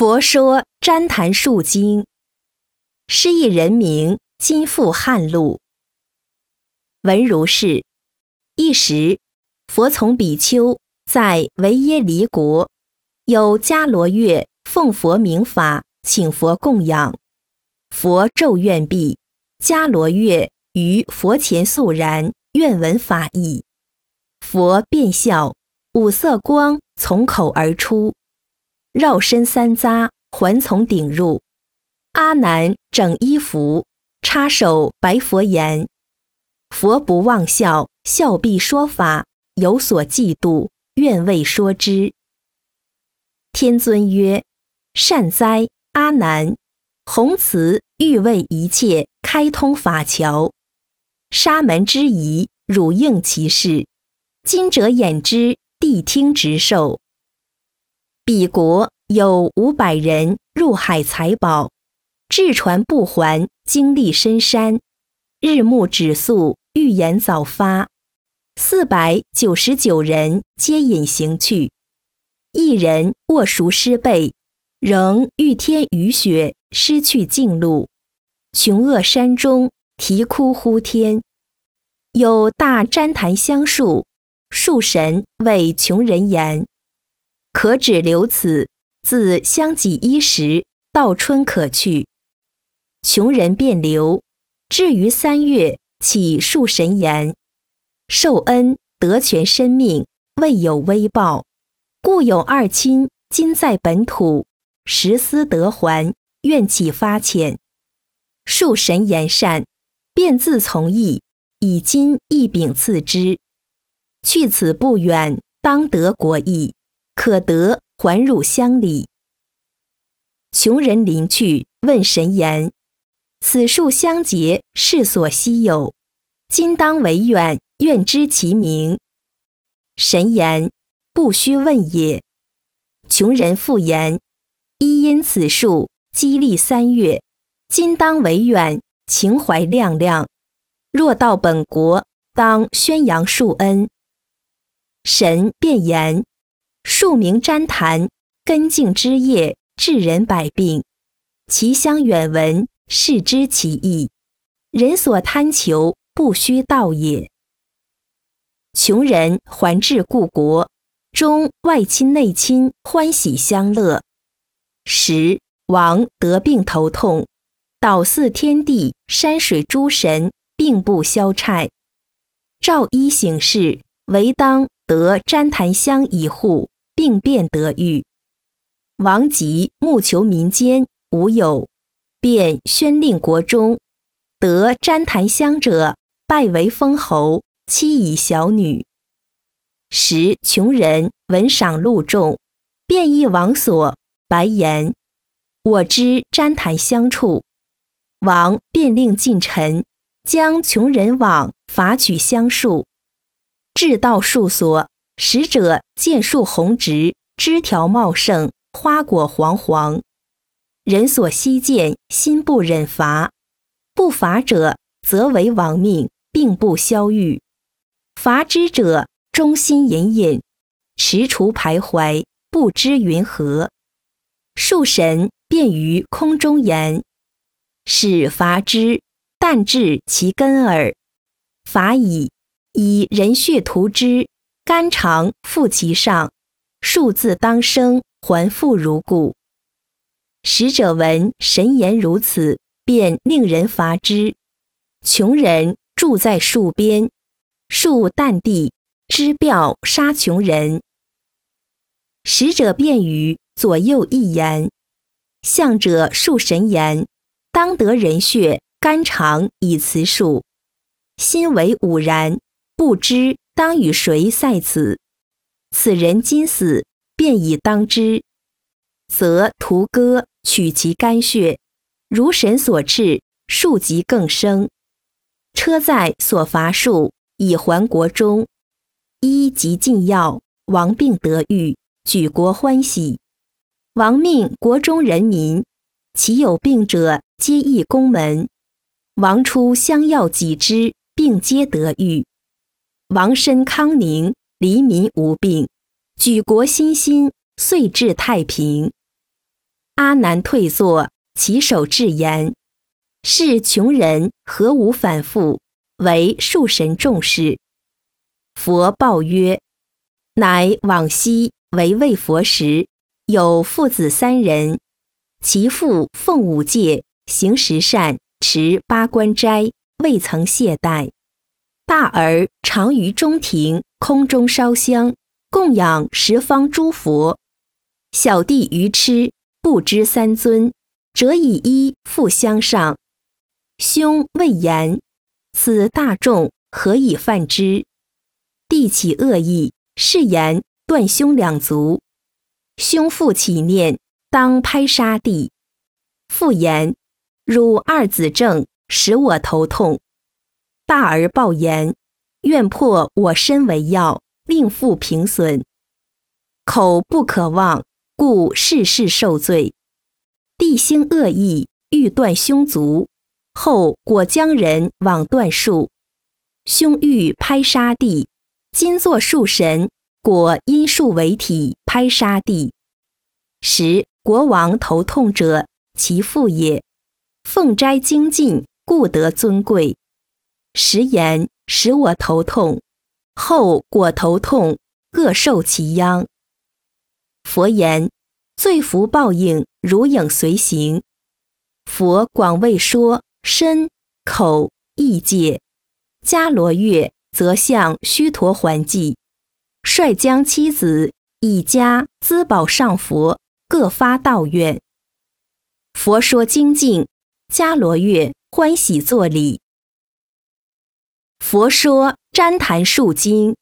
佛说旃檀树经，诗意人名今复汉录。文如是：一时，佛从比丘在维耶离国，有迦罗月奉佛名法，请佛供养。佛咒愿毕，迦罗月于佛前肃然，愿闻法意。佛便笑，五色光从口而出。绕身三匝，环从顶入。阿难整衣服，插手白佛言：“佛不忘笑，笑必说法，有所嫉妒，愿为说之。”天尊曰：“善哉，阿难！弘慈欲为一切开通法桥，沙门之疑，汝应其事。今者演之，谛听直受。”彼国有五百人入海采宝，至船不还，经历深山，日暮止宿，欲言早发。四百九十九人皆隐行去，一人卧熟尸背，仍遇天雨雪，失去径路，穷厄山中啼哭呼天。有大旃檀香树，树神为穷人言。可止留此，自相己衣食，到春可去。穷人便留，至于三月，起树神言：受恩得全生命，未有微报，故有二亲今在本土，实思得还，愿起发遣。树神言善，便自从意，以今一禀赐之。去此不远，当得国义。可得还入乡里。穷人临去，问神言：“此树相结，世所稀有，今当为远，愿知其名。”神言：“不须问也。”穷人复言：“一因此树激励三月，今当为远，情怀亮亮。若到本国，当宣扬树恩。”神便言。树名旃檀，根茎枝叶治人百病，其香远闻，是知其意。人所贪求，不须道也。穷人还至故国，中外亲内亲欢喜相乐。时王得病头痛，倒祀天地山水诸神，并不消差。诏医行事，唯当得旃檀香一户。病变得愈，王吉慕求民间无有，便宣令国中得旃檀香者，拜为封侯，妻以小女。时穷人闻赏禄重，便诣王所，白言：“我知旃檀香处。”王便令近臣将穷人往伐取香树，至道树所。使者见树红直，枝条茂盛，花果黄黄。人所希见，心不忍伐。不伐者，则为亡命，并不消愈；伐之者，忠心隐隐，踟蹰徘徊，不知云何。树神便于空中言：“使伐之，但至其根耳。伐矣，以人血涂之。”肝肠覆其上，数字当生，还复如故。使者闻神言如此，便令人伐之。穷人住在树边，树淡地，枝表杀穷人。使者便与左右一言，向者树神言：当得人血，肝肠以辞树，心为吾然，不知。当与谁赛此？此人今死，便已当之，则屠割取其肝血，如神所赐，数级更生。车载所伐树，以还国中。医及禁药，王病得愈，举国欢喜。王命国中人民，其有病者，皆诣宫门。王出相药几之，病皆得愈。王身康宁，黎民无病，举国欣欣，遂至太平。阿难退坐，起手至言：“是穷人何无反复，为树神重视。”佛报曰：“乃往昔为魏佛时，有父子三人，其父奉五戒，行十善，持八关斋，未曾懈怠。大儿常于中庭空中烧香，供养十方诸佛。小弟愚痴，不知三尊，则以衣复相上。兄未言，此大众何以犯之？”弟起恶意，誓言断兄两足。兄父起念，当拍杀弟。父言：汝二子正，使我头痛。大而暴言：愿破我身为要，令父平损。口不可忘，故事事受罪。弟兴恶意，欲断凶足，后果将人往断树。兄欲拍杀地。今作树神，果因树为体，拍杀地。时国王头痛者，其父也。奉斋精进，故得尊贵。时言使我头痛，后果头痛，各受其殃。佛言：罪福报应，如影随形。佛广为说身、口、意界。迦罗月。则向须陀还记，率将妻子以家资宝上佛，各发道愿。佛说精进，迦罗月欢喜作礼。佛说旃檀树经。